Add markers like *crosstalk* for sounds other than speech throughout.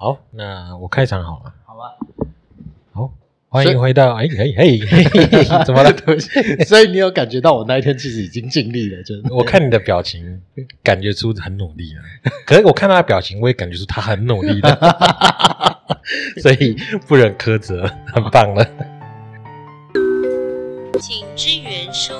好，那我开场好了。好吧，好，欢迎回到哎嘿嘿嘿嘿，怎么了？*laughs* 所以你有感觉到我那一天其实已经尽力了，就是我看你的表情，感觉出很努力了。可是我看他的表情，我也感觉出他很努力的，*laughs* 所以不忍苛责，很棒了。请支援收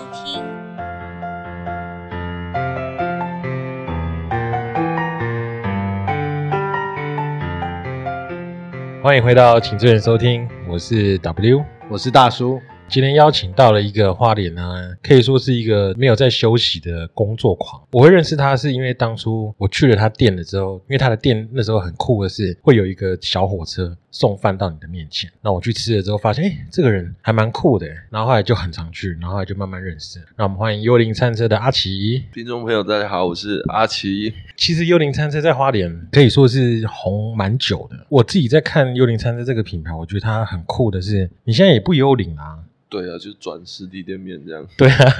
欢迎回到请支援收听，我是 W。我是大叔，今天邀请到了一个花脸呢，可以说是一个没有在休息的工作狂。我会认识他，是因为当初我去了他店了之后，因为他的店那时候很酷的是，会有一个小火车送饭到你的面前。那我去吃了之后，发现哎，这个人还蛮酷的。然后后来就很常去，然后后来就慢慢认识。那我们欢迎幽灵餐车的阿奇。听众朋友，大家好，我是阿奇。其实幽灵餐车在花莲可以说是红蛮久的。我自己在看幽灵餐车这个品牌，我觉得它很酷的是，你现在也不幽灵啦、对啊，就转实体店面这样，对啊，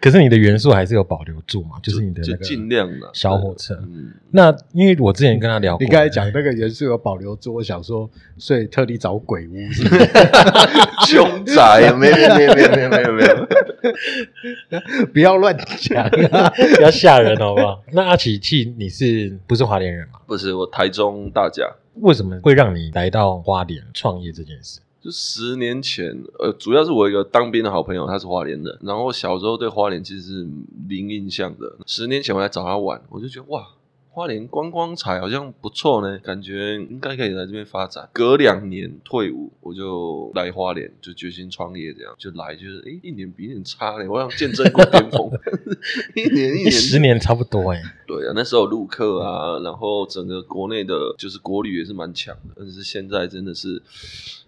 可是你的元素还是有保留住嘛，就是你的就那个尽量啦小火车。嗯，那因为我之前跟他聊过，你刚才讲那个元素有保留住，我想说，所以特地找鬼屋是不是 *laughs* *laughs* 凶宅没有没有没有没有没有没有，*laughs* 不要乱讲。比较吓人，好不好？那阿奇气，你是不是花莲人嘛？不是我台中大甲，为什么会让你来到花莲创业这件事？就十年前，呃，主要是我一个当兵的好朋友，他是花莲的，然后小时候对花莲其实是零印象的。十年前我来找他玩，我就觉得哇。花莲观光彩好像不错呢，感觉应该可以来这边发展。隔两年退伍，我就来花莲，就决心创业，这样就来，就是诶，一年比一年差嘞，我想见证过巅峰，*laughs* *laughs* 一年一一年十年差不多哎、对啊，那时候陆客啊，然后整个国内的就是国旅也是蛮强的，但是现在真的是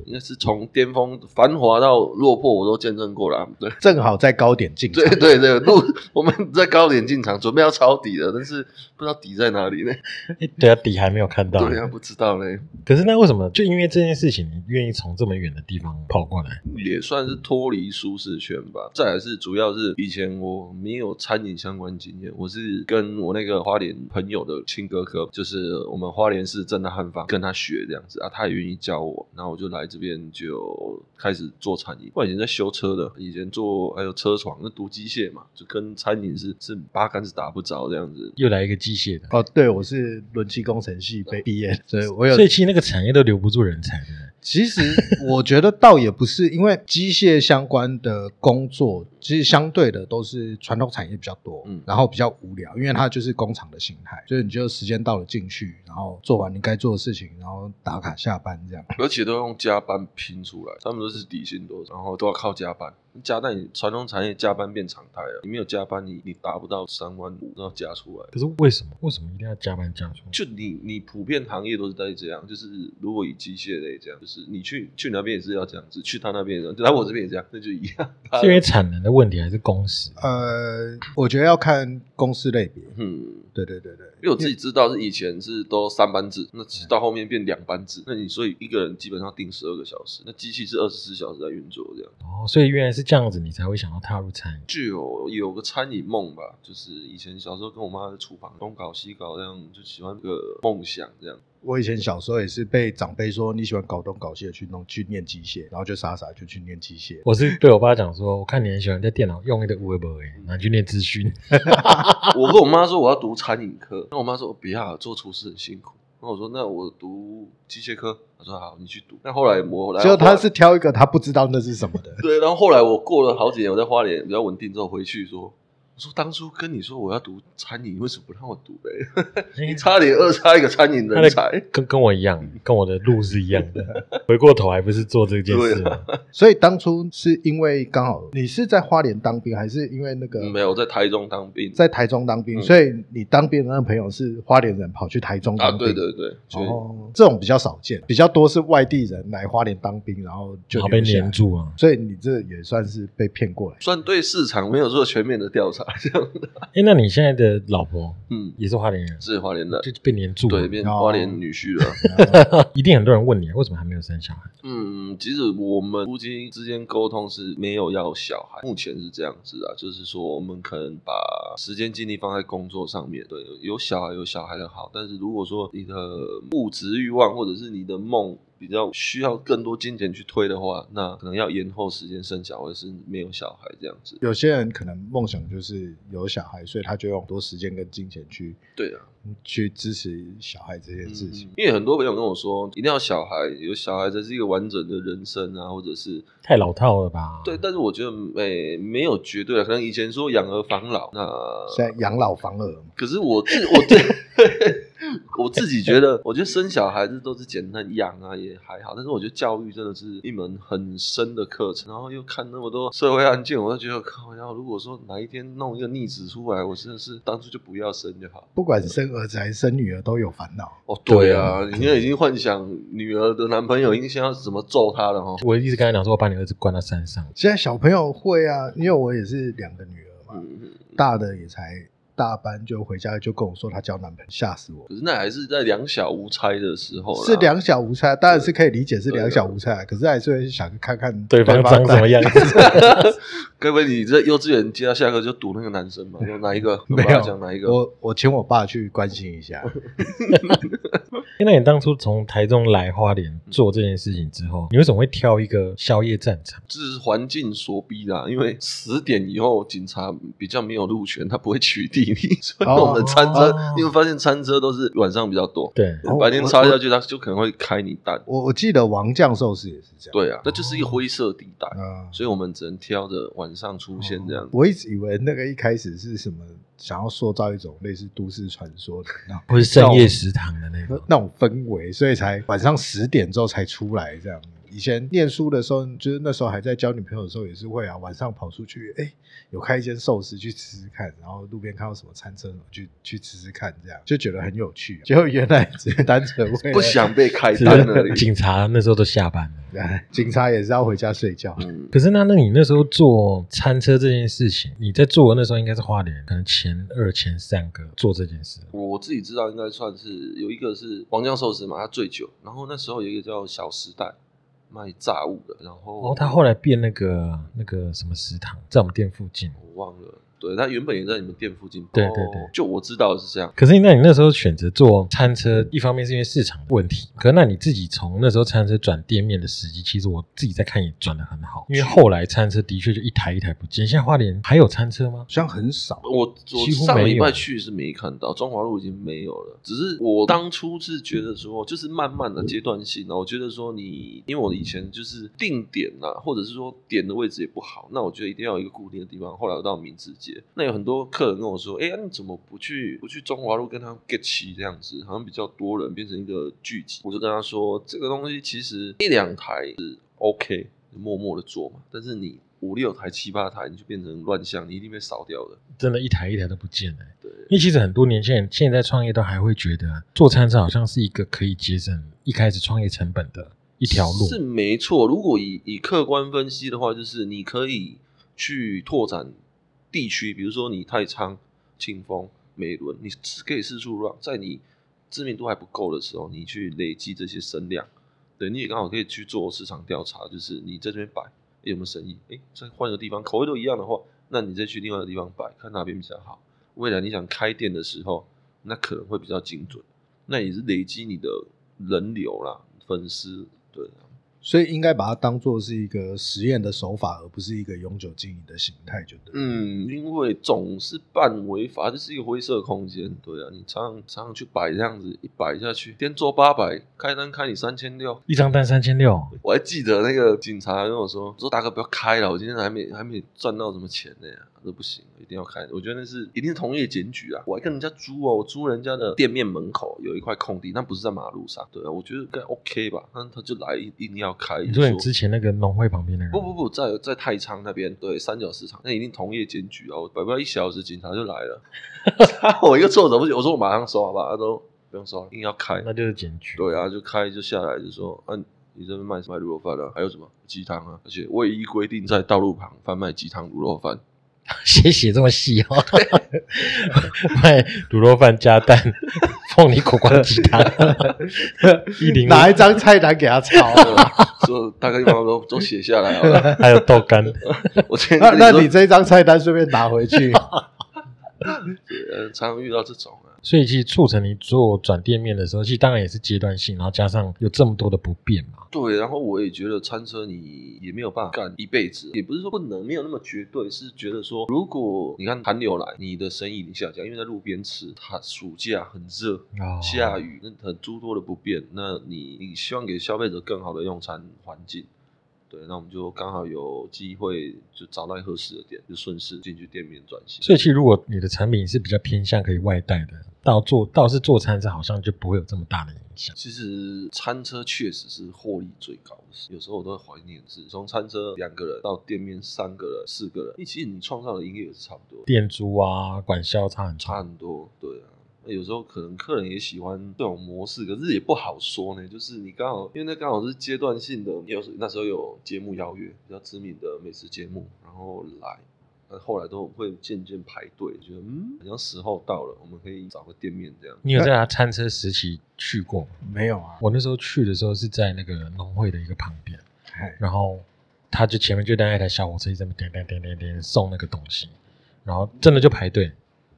应该是从巅峰繁华到落魄，我都见证过了啊。对 *laughs* 正好在高点进场对，对对，路我们在高点进场，准备要抄底了，但是不知道底在哪里呢？*laughs* 诶对啊，底还没有看到。*laughs* 对啊，不知道嘞，可是那为什么就因为这件事情，你愿意从这么远的地方跑过来？也算是脱离舒适圈吧。再来是主要是以前我没有餐饮相关经验，我是跟我那个花莲朋友的亲哥哥，就是我们花莲市正大汉方跟他学这样子啊，他也愿意教我，然后我就来这边就开始做餐饮。我以前在修车的，以前做还有车床，那读机械嘛，就跟餐饮是是八竿子打不着这样子。又来一个机械的，哦，对，我是轮机工程系被毕业，所以我有所以其实那个产业都留不住人才。其实我觉得倒也不是，因为机械相关的工作，其实相对的都是传统产业比较多，嗯然后比较无聊，因为它就是工厂的形态，所以你就时间到了进去，然后做完你该做的事情，然后打卡下班这样。而且都用加班拼出来，他们都是底薪多少，然后都要靠加班。加班，你传统产业加班变常态了，你没有加班，你你达不到三万五都要加出来。可是为什么？为什么一定要加班加出来？就你你普遍行业都是在这样，就是如果以机械类这样，就是你去去那边也是要这样子，去他那边也这样，来我这边也这样，那就一样。是因为产能的问题还是工时？呃，我觉得要看公司类别，嗯，对对对对，因为我自己知道是以前是都三班制，那到后面变两班制，那你所以一个人基本上定十二个小时，那机器是二十四小时在运作这样。哦，所以原来是这样子，你才会想要踏入餐饮。就有有个餐饮梦吧，就是以前小时候跟我妈在厨房东搞西搞，这样就喜欢个梦想这样。我以前小时候也是被长辈说你喜欢搞东搞西的去弄去念机械，然后就傻傻就去念机械。我是对我爸讲说，我看你很喜欢在电脑用一个 Web，拿去念资讯。*laughs* 我跟我妈说我要读餐饮科，那我妈说不要做厨师很辛苦。那我说那我读机械科，她说好，你去读。那后来我来，结果他是挑一个他不知道那是什么的，对，然后后来我过了好几年，我在花莲比较稳定之后回去说。我说当初跟你说我要读餐饮，为什么不让我读嘞？*laughs* 你差点扼杀一个餐饮人才。跟跟我一样，跟我的路是一样的。回过头还不是做这件事吗？*laughs* *laughs* 所以当初是因为刚好你是在花莲当兵，还是因为那个嗯没有我在台中当兵，在台中当兵？嗯所以你当兵的那个朋友是花莲人跑去台中啊，当兵？对对对，就哦，这种比较少见，比较多是外地人来花莲当兵，然后就好被黏。住啊！所以你这也算是被骗过来。算对市场没有做全面的调查，茶这样的。哎，那你现在的老婆嗯，也是花莲人，是花莲的，就变黏住了对，，变哦花莲女婿了。*laughs* 一定很多人问你为什么还没有生小孩？嗯，其实我们夫妻之间沟通是没有要小孩，目前是这样子啊，就是说我们可能把时间精力放在工作上面，对，有小孩有小孩的好，但是如果说你的物质欲望或者是你的梦比较需要更多金钱去推的话，那可能要延后时间生小孩，是没有小孩这样子。有些人可能梦想就是有小孩，所以他就用很多时间跟金钱去对啊，去支持小孩这件事情。嗯因为很多朋友跟我说，一定要小孩，有小孩才是一个完整的人生啊，或者是太老套了吧？对，但是我觉得诶、没有绝对的，可能以前说养儿防老，那现在养老防儿，可是我自我自 *laughs* 我自己觉得，我觉得生小孩子都是简单养啊，也还好。但是我觉得教育真的是一门很深的课程，然后又看那么多社会案件，我就觉得靠，要如果说哪一天弄一个逆子出来，我真的是当初就不要生就好。不管生儿子还是生女儿都有烦恼。哦，对啊，你现在已经幻想女儿的男朋友应该要怎么揍她了哈。我一直跟他讲说，我把你儿子关到山上。现在小朋友会啊，因为我也是两个女儿嘛，嗯，大的也才大班就回家就跟我说她交男朋友，吓死我。可是那还是在两小无猜的时候，是两小无猜，当然是可以理解是两小无猜，可是还是会想看看对方长什么样子？该不会你这幼稚园接到下课就堵那个男生嘛？有哪一个？*laughs* 没有讲哪一个？我我请我爸去关心一下，那你当初从台中来花莲做这件事情之后，你为什么会挑一个宵夜战场？这是环境所逼的啊、因为十点以后警察比较没有路权，他不会取缔你，所以哦我们的餐车，哦你会发现餐车都是晚上比较多，对，哦白天插下去，他就可能会开你单。我我记得王将寿司也是这样。对啊，那就是一个灰色地带，嗯，所以我们只能挑着晚上出现这样。我一直以为那个一开始是什么，想要塑造一种类似都市传说的那种或是深夜食堂的那种。那那氛围，所以才晚上十点之后才出来这样。以前念书的时候，就是那时候还在交女朋友的时候，也是会啊，晚上跑出去，哎，有开一间寿司去吃吃看，然后路边看到什么餐车，去去吃吃看，这样就觉得很有趣。*laughs* 结果原来只是单纯为不想被开是单而已。*laughs* 警察那时候都下班了。哎 *laughs* 警察也是要回家睡觉。嗯，可是那那你那时候做餐车这件事情，你在做的那时候应该是花莲可能前二前三个做这件事。我自己知道应该算是有一个是王酱寿司嘛，它最久，然后那时候有一个叫小时代卖炸物的，然后哦，他后来变那个那个什么食堂，在我们店附近。我忘了，对，他原本也在你们店附近。对对对哦就我知道是这样。可是那你那时候选择做餐车，一方面是因为市场问题，可是那你自己从那时候餐车转店面的时机，其实我自己在看也转的很好，因为后来餐车的确就一台一台不见。现在花莲还有餐车吗好？像很少，我我上礼拜去是没看到，中华路已经没有了。只是我当初是觉得说，就是慢慢的阶段性的。我觉得说你，因为我以前就是定点呐、或者是说点的位置也不好，那我觉得一定要有一个固定的地方。后来我到明治街，那有很多客人跟我说，哎、呀，你怎么不去不去中华路跟他 get 齐这样子？好像比较多人变成一个聚集。我就跟他说，这个东西其实一两台是 OK，默默的做嘛，但是你。五六台、七八台，你就变成乱象，你一定被扫掉的。真的，一台一台都不见了。对，因为其实很多年轻人现在创业都还会觉得做餐车好像是一个可以节省一开始创业成本的一条路。是没错。如果以以客观分析的话，就是你可以去拓展地区，比如说你太仓、庆丰、美伦，你可以四处让，在你知名度还不够的时候，你去累积这些声量。对，你也刚好可以去做市场调查，就是你在这边摆有没有生意？哎，再换个地方，口味都一样的话，那你再去另外的地方摆，看哪边比较好。未来你想开店的时候，那可能会比较精准。那也是累积你的人流啦、粉丝，对。所以应该把它当做是一个实验的手法，而不是一个永久经营的形态，就对。，嗯，因为总是办违法，这是一个灰色空间。对啊，你常常常常去摆这样子，一摆下去，天做八百，开单开你三千六。一张单三千六，我还记得那个警察跟我说：“说大哥不要开了，我今天还没还没赚到什么钱呢。”这不行，一定要开。我觉得那是一定是同业检举啊！我还跟人家租哦，我租人家的店面门口有一块空地，那不是在马路上。对啊，我觉得应该 OK 吧？那他就来一一定要开。你说你之前那个农会旁边那个？不不不，在在太仓那边，对三角市场，那一定同业检举啊！我摆不到一小时，警察就来了，*laughs* 我一个措手不及，我说我马上收，好吧？他说不用收了，硬要开。那就是检举。对啊，就开就下来就说，啊，你这边卖卖卤肉饭啊，还有什么鸡汤啊？而且唯一规定在道路旁贩卖鸡汤卤肉饭。写写这么细哦，*laughs* 卖卤肉饭加蛋，凤梨苦瓜鸡汤，*laughs* 一零五拿一张菜单给他抄。*laughs* 说大概地方都都写下来好了。还有豆干，我那那你这张菜单顺便拿回去。对呃常常遇到这种啊，所以其实促成你做转店面的时候，其实当然也是阶段性，然后加上有这么多的不便嘛。对，然后我也觉得餐车你也没有办法干一辈子，也不是说不能，没有那么绝对，是觉得说，如果你看寒流来，你的生意已经下降，因为在路边吃，它暑假很热，哦下雨，那很诸多的不便，那你你希望给消费者更好的用餐环境。对，那我们就刚好有机会就找到合适的店，就顺势进去店面转型。所以其实如果你的产品是比较偏向可以外带的，到做倒是做餐车好像就不会有这么大的影响。其实餐车确实是获利最高的，有时候我都会怀念是从餐车两个人到店面三个人、四个人，其实你创造的营业额是差不多，店租啊、管销差很差差。很多，对啊。那有时候可能客人也喜欢这种模式，可是也不好说呢。就是你刚好，因为那刚好是阶段性的，有时那时候有节目邀约，比较知名的美食节目，然后来，那后来都会渐渐排队，觉得嗯，好像时候到了，我们可以找个店面这样。你有在他餐车时期去过吗？没有啊，我那时候去的时候是在那个农会的一个旁边，哎然后他就前面就带一台小火车，一直在那边点点点点点送那个东西，然后真的就排队，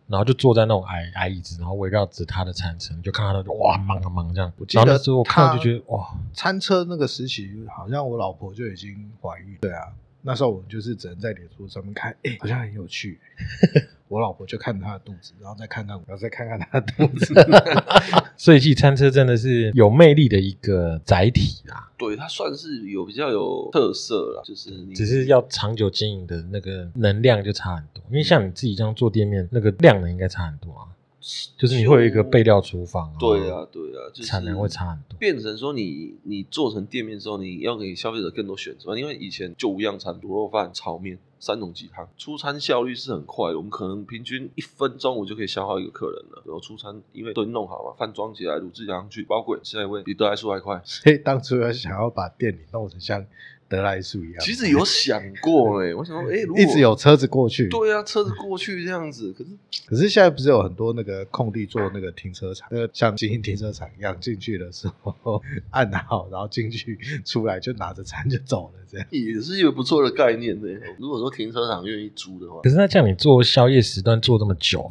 然后就坐在那种矮矮椅子，然后围绕着他的餐车，你就看到他就哇忙啊忙这样。记得然后那时候我看到就觉得哇，餐车那个时期，好像我老婆就已经怀孕。对啊，那时候我们就是只能在脸书上面看，哎、好像很有趣。我老婆就看她的肚子，然后再看看我，*laughs* 然后再看看她的肚子。*laughs* 所以其实餐车真的是有魅力的一个载体啦，对，它算是有比较有特色啦，就是你只是要长久经营的那个能量就差很多。因为像你自己这样做店面，那个量能应该差很多啊，就是你会有一个备料厨房、啊，对啊，对啊，就是产能会差很多。变成说你你做成店面之后，你要给消费者更多选择，因为以前就五样餐、卤肉饭、炒面、三种鸡汤，出餐效率是很快的，我们可能平均一分钟我就可以消耗一个客人了。然后出餐因为都已经弄好嘛，饭装起来，卤汁加上去，包滚，下一位比德来速还快。*laughs* 所以当初要想要把店里弄成像德莱素一样，其实有想过哎、我想说，哎、*laughs* 如果一直有车子过去。对啊，车子过去这样子，可是可是现在不是有很多那个空地做那个停车场，那个像精英停车场一样，进去的时候按好，然后进去出来就拿着餐就走了，这样。也是一个不错的概念的、如果说停车场愿意租的话可，是那这样你做宵夜时段做这么久，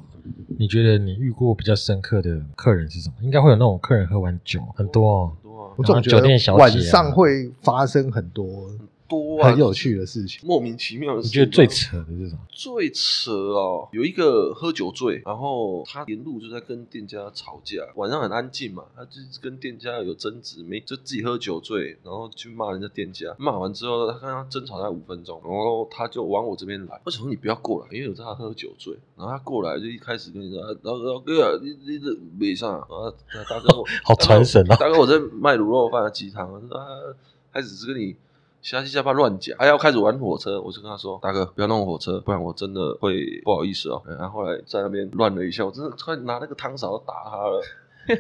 你觉得你遇过比较深刻的客人是什么？应该会有那种客人喝完酒很多哦，我总觉得晚上会发生很多多啊，很有趣的事情。莫名其妙的事。你觉得最扯的是什么？最扯哦，有一个喝酒醉，然后他沿路就在跟店家吵架，晚上很安静嘛，他就跟店家有争执，没就自己喝酒醉，然后去骂人家店家，骂完之后他跟他争吵大概五分钟，然后他就往我这边来，我想说你不要过来，因为我知道他喝酒醉，然后他过来就一开始跟你说，啊然后然后哥啊，你你这没上，然后大哥我好传神啊大哥我在卖卤肉饭的鸡汤，啊，开始是跟你。瞎七瞎八乱讲，还要开始玩火车，我就跟他说：“大哥，不要弄火车，不然我真的会不好意思哦。”然后后来在那边乱了一下，我真的快拿那个汤勺打他了。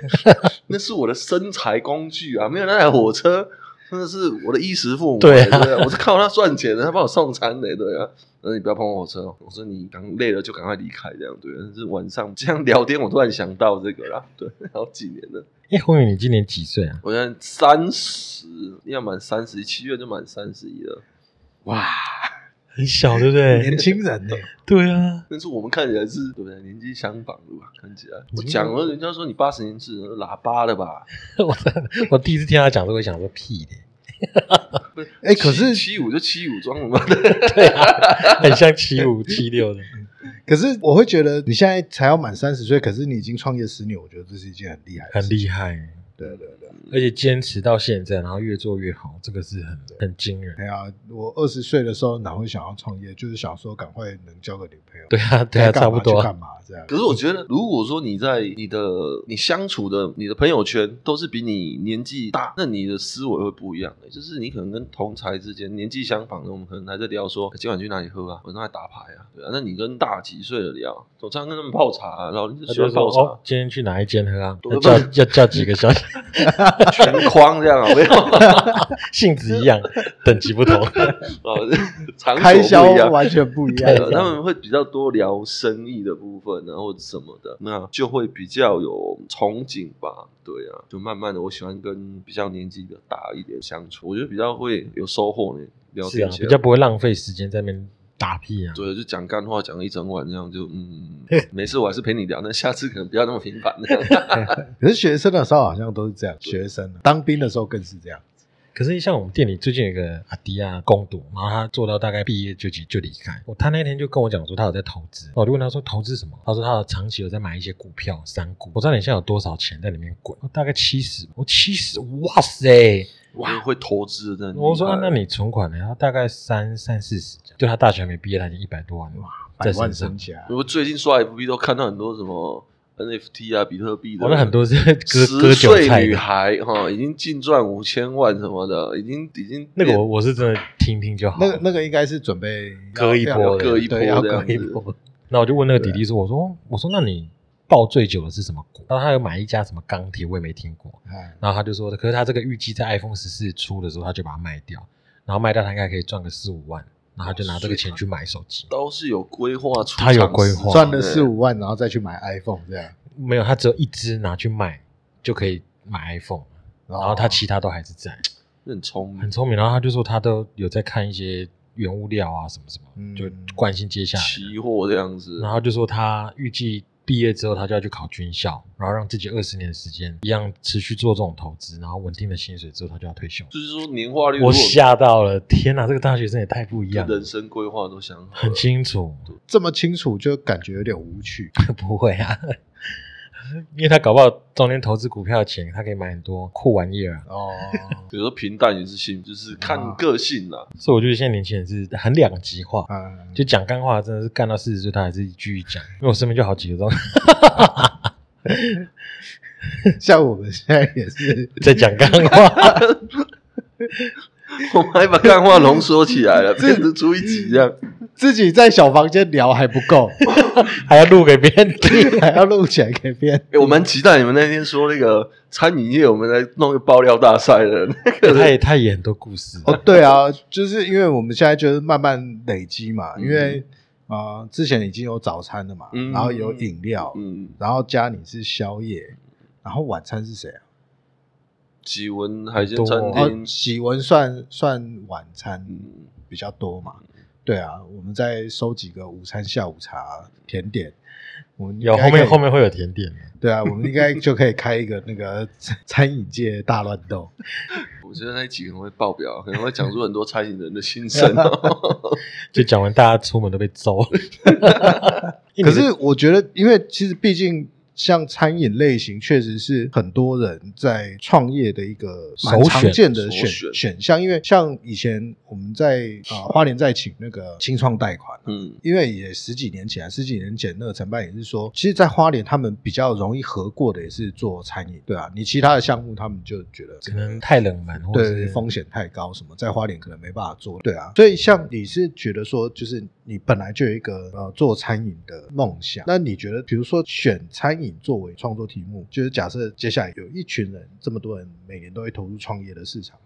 *laughs* 那是我的身材工具啊，没有那台火车，真的是我的衣食父母。对啊对我是靠他赚钱的，他帮我送餐的，对啊。那你不要碰我火车哦，我说你刚累了就赶快离开，这样对。但是晚上这样聊天，我突然想到这个啦，对，好几年了。哎，宏宇，你今年几岁啊？我现在三十，要满三十，七月就满三十一了。哇，很小，对不对？年轻人呢？对啊，但是我们看起来是对不对？年纪相仿的吧？看起来，我嗯讲了，人家说你八十年制喇叭的吧？*laughs* 我我第一次听他讲，都会想说屁的，*laughs* 哎可是七五就七五装了嘛？*laughs* 对啊，很像七五七六的。可是我会觉得你现在才要满三十岁，可是你已经创业十年，我觉得这是一件很厉害的很事情。厉害，对对对。而且坚持到现在，然后越做越好，这个是很很惊人。哎呀，我二十岁的时候哪会想要创业？就是想说赶快能交个女朋友。对啊，对啊，差不多干嘛这样。可是我觉得，如果说你在你的你相处的你的朋友圈都是比你年纪大，那你的思维会不一样的。就是你可能跟同才之间年纪相仿的，我们可能还在聊说今晚去哪里喝啊，晚上还打牌啊，对啊。那你跟大几岁的聊，总常常跟他们泡茶、啊，然后你就说喜欢泡茶。哦，今天去哪一间喝啊？要叫要叫几个小时？*laughs* *laughs* 全框这样啊，没有性质一样，等级不同。*laughs* 哦，场所开销不一样。完全不一样对，。他们会比较多聊生意的部分，然后什么的，那就会比较有憧憬吧。对啊，就慢慢的，我喜欢跟比较年纪比较大一点相处，我觉得比较会有收获呢。聊是啊天，起来比较不会浪费时间在那边打屁啊。对，就讲干话讲一整晚这样，就嗯，*laughs* 没事，我还是陪你聊，那下次可能不要那么频繁。*laughs* 可是学生的时候好像都是这样，学生当兵的时候更是这样。可是像我们店里最近有一个阿迪亚攻读，然后他做到大概毕业就就就离开。我，他那天就跟我讲说他有在投资，我就问他说投资什么？他说他有长期有在买一些股票，三股。我知道你现在有多少钱在里面滚？哦大概七十。我七十，哇塞！我也会投资的。我说、啊那你存款呢？他大概三三四十，就他大学还没毕业，他已经一百多万了，百万在身。家，我最近刷 FB 都看到很多什么 NFT 啊、比特币的，我那很多是割十割韭菜女。孩哈，已经净赚五千万什么的，已经已经那个我我是真的听听就好。那个那个应该是准备割一波割一波割一波。那我就问那个弟弟说：“我说我说那你抱最久的是什么股？”然后他有买一家什么钢铁，我也没听过。哎然后他就说：“可是他这个预计在 iPhone 十四出的时候，他就把它卖掉，然后卖掉他应该可以赚个四五万，然后他就拿这个钱去买手机。都是有规划出他有规划赚了四五万，然后再去买 iPhone 这样。没有，他只有一只拿去卖就可以买 iPhone，然后他其他都还是在，很聪明很，聪明。然后他就说他都有在看一些原物料啊什么什么，嗯就惯性接下来。期货这样子。然后就说他预计毕业之后，他就要去考军校，然后让自己二十年的时间一样持续做这种投资，然后稳定的薪水之后，他就要退休。就是说年化率，我吓到了，天哪，这个大学生也太不一样了人，生规划都想很清楚，这么清楚，就感觉有点无趣。*laughs* 不会啊，因为他搞不好中间投资股票的钱，他可以买很多酷玩意儿啊，哦，有时候平淡也是幸，就是看个性啦。所以我觉得现在年轻人是很两极化。嗯，就讲干话，真的是干到四十岁，他还是继续讲。因为我身边就好几个这种 *laughs* 像我们现在也是，*laughs* 在讲干话，*laughs* 我们还把干话浓缩起来了，变成出一集这样。自己在小房间聊还不够，*laughs* 还要录给别人听。*laughs* 还要录起来给别人。哎，我蛮期待你们那天说那个餐饮业，我们来弄个爆料大赛的那个。他也他也很多故事，哦，对啊，就是因为我们现在就是慢慢累积嘛，嗯因为啊、呃之前已经有早餐了嘛，嗯然后有饮料，嗯，然后加你是宵夜，然后晚餐是谁啊？喜文海鲜餐厅，喜文算算晚餐嗯，比较多嘛。对啊，我们再收几个午餐、下午茶、甜点。我们有后面后面会有甜点的。对啊，我们应该就可以开一个那个 *laughs* 餐饮界大乱斗。我觉得那一集可能会爆表，可能会讲出很多餐饮人的心声。*laughs* 就讲完，大家出门都被揍。*laughs* 可是我觉得，因为其实毕竟像餐饮类型，确实是很多人在创业的一个蛮常见的选选选项。因为像以前我们在啊、呃花莲在请那个清创贷款。嗯，因为也十几年前啊，十几年前那个承办也是说，其实，在花莲他们比较容易合过的也是做餐饮，对啊，你其他的项目他们就觉得可能太冷门，对是风险太高，什么在花莲可能没办法做，对啊。所以像你是觉得说，就是你本来就有一个呃做餐饮的梦想，那你觉得，比如说选餐饮作为创作题目，就是假设接下来有一群人，这么多人每年都会投入创业的市场。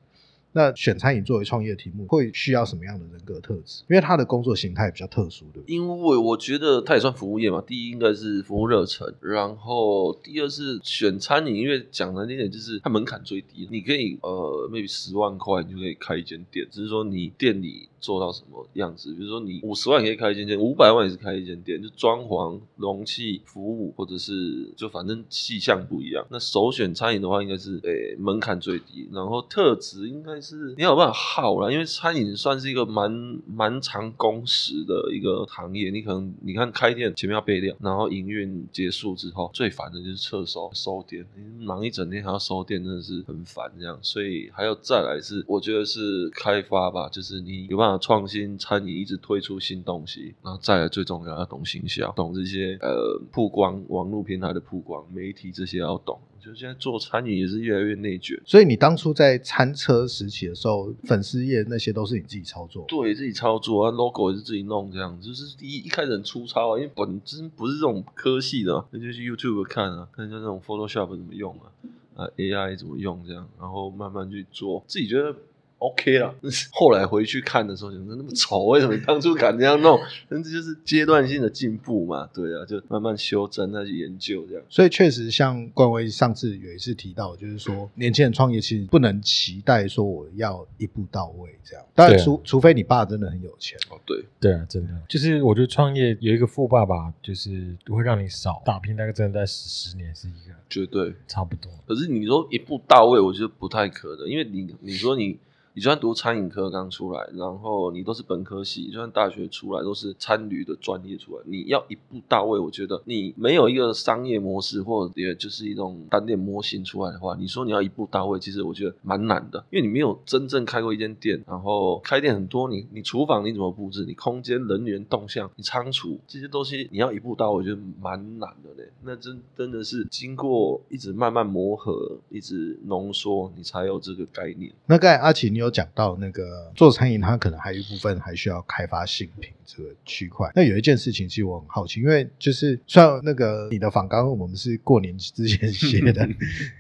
那选餐饮作为创业题目，会需要什么样的人格特质？因为他的工作形态比较特殊，对？因为我觉得他也算服务业嘛。第一应该是服务热忱，然后第二是选餐饮，因为讲难听点就是它门槛最低，你可以呃 maybe 十万块你就可以开一间店，只是说你店里做到什么样子。比如说你五十万可以开一间店，五百万也是开一间店，就装潢、容器、服务，或者是就反正气象不一样。那首选餐饮的话，应该是诶、门槛最低，然后特质应该是你有办法耗啦，因为餐饮算是一个蛮蛮长工时的一个行业。你可能你看开店前面要备料，然后营运结束之后，最烦的就是撤收收店，忙一整天还要收店，真的是很烦这样。所以还有再来是，我觉得是开发吧，就是你有办法创新餐饮，一直推出新东西，然后再来最重要要懂行销，懂这些呃曝光网络平台的曝光，媒体这些要懂。我觉得现在做餐饮也是越来越内卷。所以你当初在餐车时期的时候，粉丝页那些都是你自己操作。对自己操作啊，logo 也是自己弄，这样就是一一开始很粗糙啊，因为本身不是这种科系的嘛，那就去 YouTube 看啊，看一下那种 Photoshop 怎么用啊，啊啊 AI 怎么用这样，然后慢慢去做，自己觉得 OK 了。*laughs* 后来回去看的时候，觉得那么丑，*laughs* 为什么当初敢这样弄？*laughs* 甚至就是阶段性的进步嘛，对啊，就慢慢修正，再去研究这样。所以确实，像冠威上次有一次提到，就是说年轻人创业其实不能期待说我要一步到位这样，当然除除非你爸真的很有钱。哦，对，对啊，真的，就是我觉得创业有一个富爸爸，就是会让你少打拼，大概真的在十十年是一个绝对。差不多。可是你说一步到位，我觉得不太可能，因为你你说你你就算读餐饮科刚出来，然后你都是本科系，就算大学出来都是餐旅的专业出来，你要一步到位，我觉得你没有一个商业模式，或者也就是一种单店模型出来的话，你说你要一步到位，其实我觉得蛮难的，因为你没有真正开过一间店，然后开店很多，你你厨房你怎么布置，你空间、人员动向、你仓储这些东西，你要一步到位，我觉得蛮难的嘞。那真真的是经过一直慢慢磨合，一直浓缩，你才有这个概念。那刚才阿奇，你有讲到那个做餐饮，它可能还有一部分还需要开发新品这个区块。那有一件事情，其实我很好奇，因为就是虽然那个你的访纲我们是过年之前 *laughs* 写的，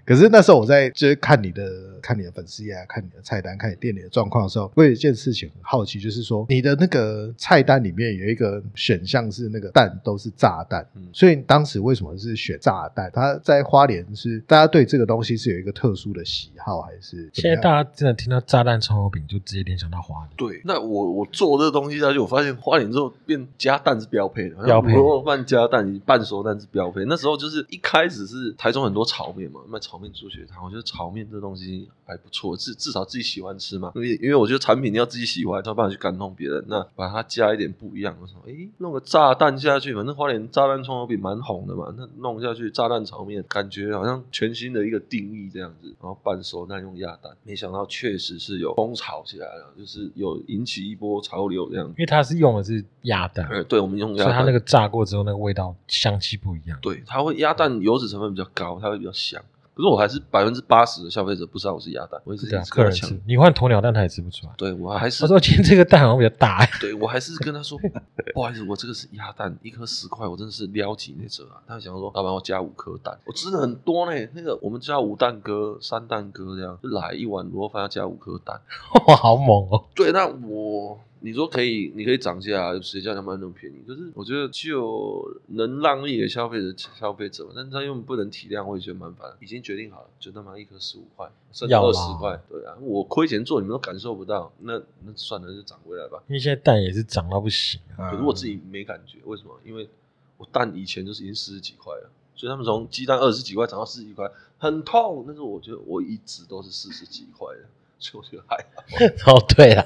可是那时候我在就是看你的看你的粉丝页啊，看你的菜单，看你店里的状况的时候，我有一件事情很好奇，就是说你的那个菜单里面有一个选项是那个蛋都是炸弹，嗯所以当时为什么是选炸弹？它在花莲是大家对这个东西是有一个特殊的喜好，还是现在大家真的听到炸弹葱油饼就直接联想到花莲，对，那我我做这个东西下去，我发现花莲之后变加蛋是标配的，标配卤肉饭加蛋，半熟蛋是标配。那时候就是一开始是台中很多炒面嘛，卖炒面猪血汤，我觉得炒面这东西还不错，至至少自己喜欢吃嘛。因为因为我觉得产品你要自己喜欢，才有办法去感动别人。那把它加一点不一样，我说哎，弄个炸弹下去，反正花莲炸弹葱油饼蛮红的嘛，那弄下去炸弹炒面，感觉好像全新的一个定义这样子。然后半熟蛋用鸭蛋，没想到确实是有风潮起来了，就是有引起一波潮流这样因。为它是用的是鸭蛋，呃，对，我们用鸭蛋，所以它那个炸过之后，那个味道香气不一样。对，它会鸭蛋油脂成分比较高，它会比较香。可是我还是百分之八十的消费者不知道我是鸭蛋，我一直一对啊，直跟他强客人吃，你换鸵鸟蛋他也吃不出来。对我还是他说今天这个蛋好像比较大，*laughs* 对我还是跟他说，*laughs* 不好意思，我这个是鸭蛋，一颗十块，我真的是撩起那折啊。他想说，老板我加五颗蛋，我吃的很多呢。那个我们叫五蛋哥、三蛋哥这样，就来一碗卤肉饭要加五颗蛋。*laughs* 哇，好猛哦！对，那我你说可以，你可以涨价，谁叫他卖那么便宜？可是我觉得就能让利的消费者消费者，但是他又不能体谅，我也觉得蛮烦。已经决定好了，就他妈一颗十五块，甚至要二十块。对啊，我亏钱做，你们都感受不到，那那算了，就涨回来吧。因为现在蛋也是涨到不行啊。嗯可是我自己没感觉，为什么？因为我蛋以前就是已经四十几块了，所以他们从鸡蛋二十几块涨到四十几块，很痛。但是我觉得我一直都是四十几块的，所以我觉得还好。*laughs* 哦，对啦，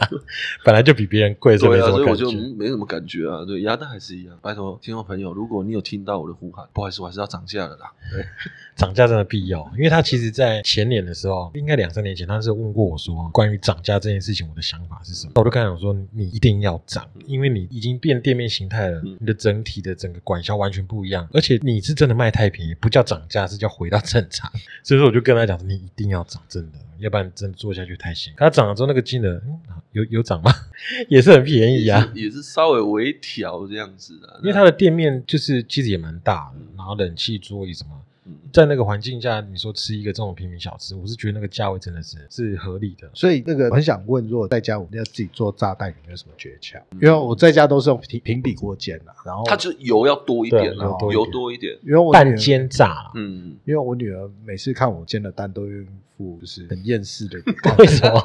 本来就比别人贵，所以对啊，所以我就。没什么感觉啊。对，鸭蛋还是一样。拜托听众朋友，如果你有听到我的呼喊，不好意思，我还是要涨价了啦。对，涨价真的必要，因为他其实在前年的时候，应该两三年前，他是问过我说关于涨价这件事情，我的想法是什么。我就跟他讲说，你一定要涨，因为你已经变店面形态了，嗯你的整体的整个管销完全不一样，而且你是真的卖太便宜，不叫涨价，是叫回到正常。所以说，我就跟他讲，你一定要涨，真的，要不然真的做下去太辛苦。他涨了之后，那个金额、嗯、有有涨吗？*laughs* 也是很便宜啊。也是也是稍微微调这样子的，因为它的店面就是其实也蛮大的，然后冷气、桌椅什么，嗯在那个环境下，你说吃一个这种平民小吃，我是觉得那个价位真的是是合理的。所以那个我很想问，如果在家我们要自己做炸弹，有没有什么诀窍？因为我在家都是用平平底锅煎的，然后它就油要多一点对啊，油油多一点。因为我煎炸，嗯，因为我女儿每次看我煎的蛋，都用一副就是很厌世的脸 *laughs* 为什么？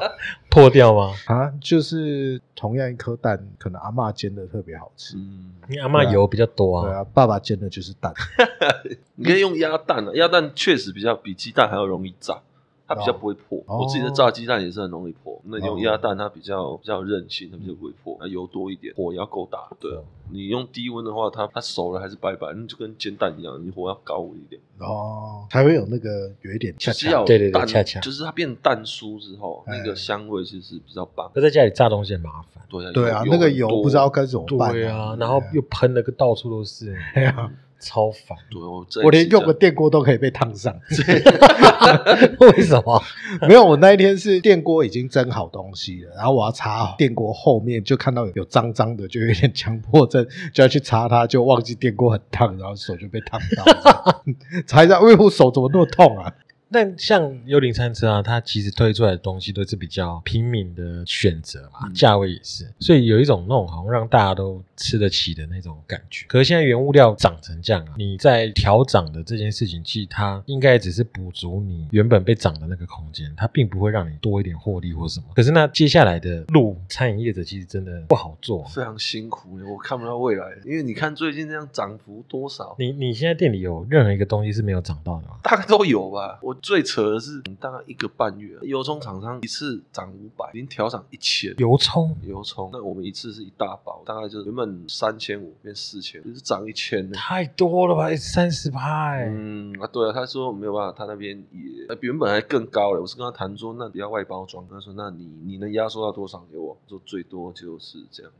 破掉吗？啊，就是同样一颗蛋，可能阿嬷煎的特别好吃，嗯，因为阿妈油比较多啊。对啊，爸爸煎的就是蛋，*laughs* 你可以用鸭蛋啊，鸭蛋确实比较比鸡蛋还要容易炸，它比较不会破。哦我自己的炸鸡蛋也是很容易破，那你用哦鸭蛋它比较比较韧性，它比较不会破，那油多一点，火也要够大。对啊，你用低温的话，它它熟了还是白白，那就跟煎蛋一样，你火要高一点，哦，才会有那个有一点恰恰就是要对对对恰恰就是它变蛋酥之后，哎那个香味其实比较棒。那在家里炸东西很麻烦。对啊，对啊，那个油不知道该怎么办、对啊，然后又喷了个到处都是，哎呀，超烦。对我这我连用个电锅都可以被烫伤。*laughs* 为什么？没有，我那一天是电锅已经蒸好东西了，然后我要擦电锅后面，就看到有脏脏的，就有点强迫症，*laughs* 就要去擦它，就忘记电锅很烫，然后手就被烫到，擦一下，哎呦，我手怎么那么痛啊？但像幽灵餐车啊，它其实推出来的东西都是比较平民的选择嘛，嗯价位也是，所以有一种那种好像让大家都吃得起的那种感觉。可是现在原物料涨成这样啊，你在调涨的这件事情，其实它应该只是补足你原本被涨的那个空间，它并不会让你多一点获利或什么。可是那接下来的路，餐饮业者其实真的不好做。非常辛苦，我看不到未来，因为你看最近这样涨幅多少，你你现在店里有任何一个东西是没有涨到的吗？大概都有吧。我最扯的是，大概一个半月，油葱厂商一次涨五百，已经调涨一千。油葱油葱，那我们一次是一大包，大概就是原本三千五变四千，就是涨一千呢。太多了吧，三十趴哎。嗯啊，对啊，他说没有办法，他那边也呃原本还更高了。我是跟他谈说，那不要外包装。他说，那你你能压缩到多少给我？说最多就是这样。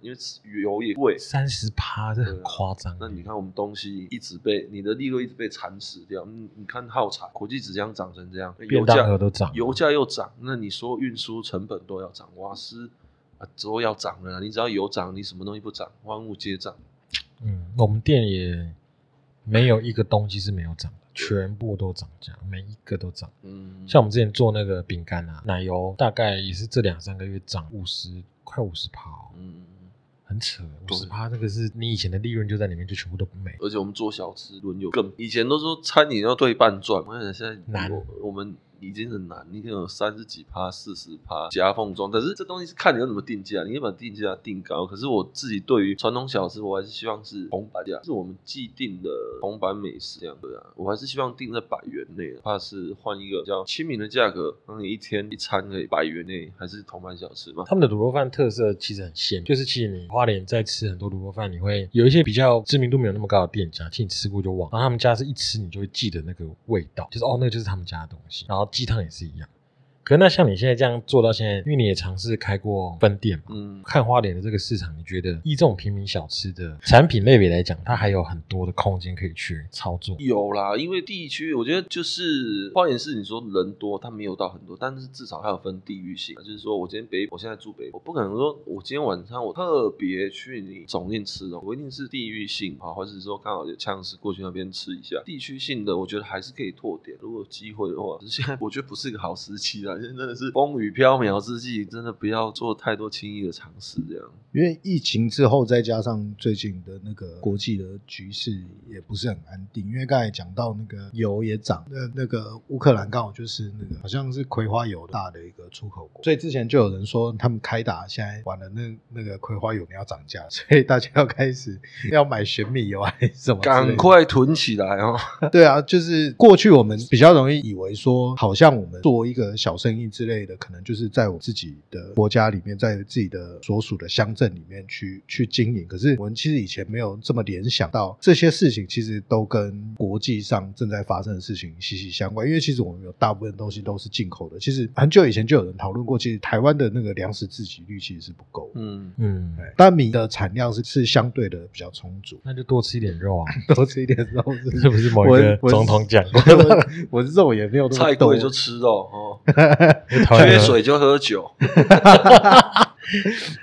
因为油也贵。三十趴，这很夸张。那你看我们东西一直被你的利润一直被蚕食掉，嗯，你看耗材、国际纸浆涨成这样，油价盒都涨，油价又涨，那你说运输成本都要涨，瓦斯啊都要涨了啦。你只要油涨，你什么东西不涨？万物皆涨。嗯，我们店也没有一个东西是没有涨的，全部都涨价，每一个都涨。嗯，像我们之前做那个饼干啊，奶油大概也是这两三个月涨五十，快五十趴哦，嗯，很扯。五对十趴那个是你以前的利润就在里面，就全部都没。而且我们做小吃轮流更，以前都说餐饮要对半赚，我想现在难我我们已经很难，你可能有三十几趴、四十趴夹缝中，可是这东西是看你要怎么定价，你可以把定价定高。可是我自己对于传统小吃，我还是希望是红板价，是我们既定的红板美食这样的啊，我还是希望定在百元内，怕是换一个比较亲民的价格，让你一天一餐可以百元内，还是铜板小吃嘛。他们的卤肉饭特色其实很鲜，就是其实你花莲在吃很多卤肉饭，你会有一些比较知名度没有那么高的店家，其实你吃过就忘，然后他们家是一吃你就会记得那个味道，就是哦，那个就是他们家的东西。然后鸡汤也是一样。可是那像你现在这样做到现在，因为你也尝试开过分店嘛，嗯，看花莲的这个市场，你觉得以这种平民小吃的产品类别来讲，它还有很多的空间可以去操作。有啦，因为地区我觉得就是花莲市，你说人多，它没有到很多，但是至少它有分地域性，就是说我今天北，我现在住北，我不可能说我今天晚上我特别去你总店吃哦，我一定是地域性啊，或者是说刚好有呛死过去那边吃一下，地区性的我觉得还是可以拓点，如果有机会的话，现在我觉得不是一个好时期啦，现在真的是风雨飘渺之际，真的不要做太多轻易的尝试，这样。因为疫情之后，再加上最近的那个国际的局势也不是很安定。因为刚才讲到那个油也涨，那那个乌克兰刚好就是那个好像是葵花油大的一个出口国，所以之前就有人说他们开打现在完了，那那个葵花油要涨价，*laughs* 所以大家要开始要买玄米油还是什么？赶快囤起来哦！*laughs* 对啊，就是过去我们比较容易以为说，好像我们做一个小生意之类的，可能就是在我自己的国家里面，在自己的所属的乡镇里面去去经营。可是我们其实以前没有这么联想到这些事情，其实都跟国际上正在发生的事情息息相关。因为其实我们有大部分东西都是进口的。其实很久以前就有人讨论过，其实台湾的那个粮食自给率其实是不够。嗯，嗯，对但米的产量是是相对的比较充足，那就多吃一点肉啊，*laughs* 多吃一点肉是是不是某一个我总统讲过？我我是肉也没有那么多菜贵就吃肉哦，*laughs* 缺水就喝酒。*laughs*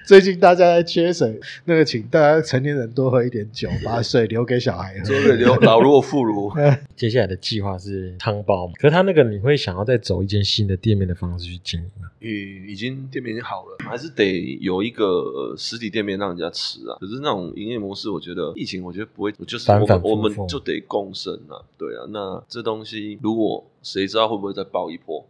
最近大家在缺水，那个请大家成年人多喝一点酒，把水留给小孩喝。对对，留 *laughs* 老弱妇孺。接下来的计划是汤包嘛，可是他那个你会想要再走一间新的店面的方式去经营吗？已已经店面已经好了，还是得有一个呃实体店面让人家吃啊。可是那种营业模式，我觉得疫情我觉得不会，就是我们反反复复我们就得共生啊。对啊，那这东西如果谁知道会不会再爆一波？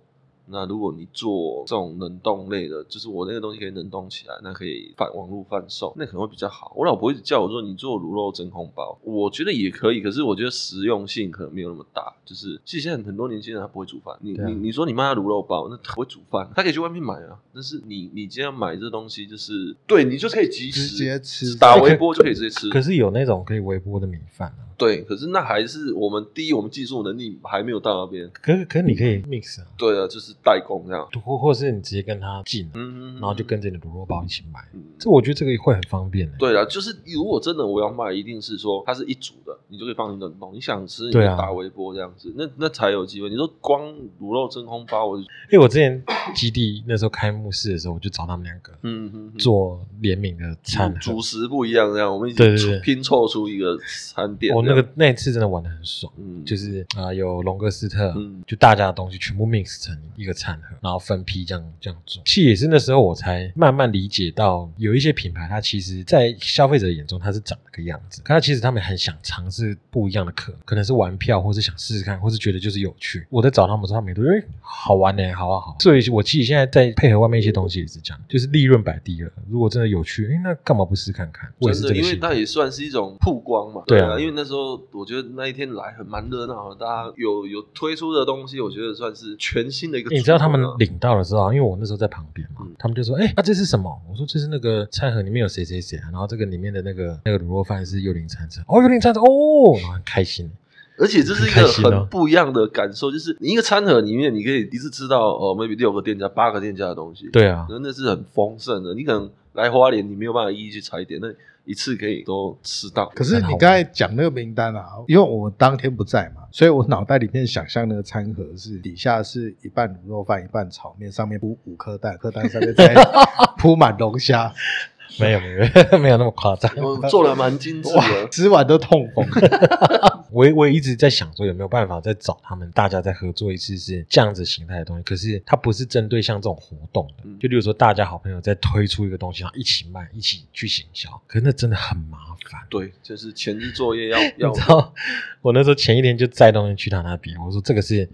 那如果你做这种冷冻类的，就是我那个东西可以冷冻起来，那可以贩网络贩售，那可能会比较好。我老婆一直叫我说你做卤肉真空包，我觉得也可以，可是我觉得实用性可能没有那么大。就是其实现在很多年轻人他不会煮饭，你、啊你你说你卖他卤肉包，那他不会煮饭，他可以去外面买啊。但是你你今天买这东西，就是对你就可以即时直接吃打微波就可以直接吃。可是有那种可以微波的米饭啊，对，可是那还是我们第一，我们技术能力还没有到那边。可是可是你可以 mix 啊，对啊，就是代工这样。或或是你直接跟他进，嗯，然后就跟着你的卤肉包一起买，嗯这我觉得这个会很方便的、对啊，就是如果真的我要卖，一定是说它是一组的，你就可以放进冷冻。你想吃，你就打微波这样子，那那才有机会。你说光卤肉真空包，我就因为我之前基地那时候开幕式的时候，我就找他们两个嗯做联名的餐盒。主食不一样，这样我们一起拼凑出一个餐点。那个那一次真的玩的很爽，嗯就是啊、呃有龙哥斯特，嗯就大家的东西全部 mix 成一个餐盒，然后分批这样这样做。其实也是那时候我才慢慢理解到，有一些品牌它其实在消费者眼中它是长那个样子，可它其实他们很想尝试不一样的可能，可能是玩票，或是想试试看，或是觉得就是有趣。我在找他们的时候，他们也都说哎、好玩呢、好啊好。所以我其实现在在配合外面一些东西也是这样，就是利润摆第二。如果真的有趣，哎、那干嘛不试看看？我也是真的，因为那也算是一种曝光嘛。对啊因为那时候我觉得那一天来很蛮热闹的，大家有有推出的东西，我觉得算是全新的一个。你知道他们领到的时候啊，因为我那时候在旁边嘛，嗯他们就说：“哎、那、这是什么？”我说：“这是那个餐盒里面有谁谁谁啊，然后这个里面的那个那个卤肉饭是幽灵餐车，哦，幽灵餐车，哦，很开心。而且这是一个很不一样的感受，就是你一个餐盒里面，你可以一次吃到哦，maybe 六个店家、八个店家的东西，，对啊，那那是很丰盛的。你可能来花莲，你没有办法一一去踩点，那一次可以都吃到。可是你刚才讲那个名单啊，因为我当天不在嘛，所以我脑袋里面想象那个餐盒是底下是一半卤肉饭，一半炒面，上面铺五颗蛋，颗蛋上面再 *laughs* 铺满龙虾，*laughs* 没有没有 *laughs* 没有那么夸张。*laughs* 我做的蛮精致哇，的，吃完都痛风。我也我也一直在想说有没有办法再找他们，大家再合作一次是这样子形态的东西。可是它不是针对像这种活动的，嗯就例如说大家好朋友在推出一个东西，然后一起卖，一起去行销，可是那真的很麻烦。对，就是前置作业要要你知道，我那时候前一天就载东西去他那边，我说这个是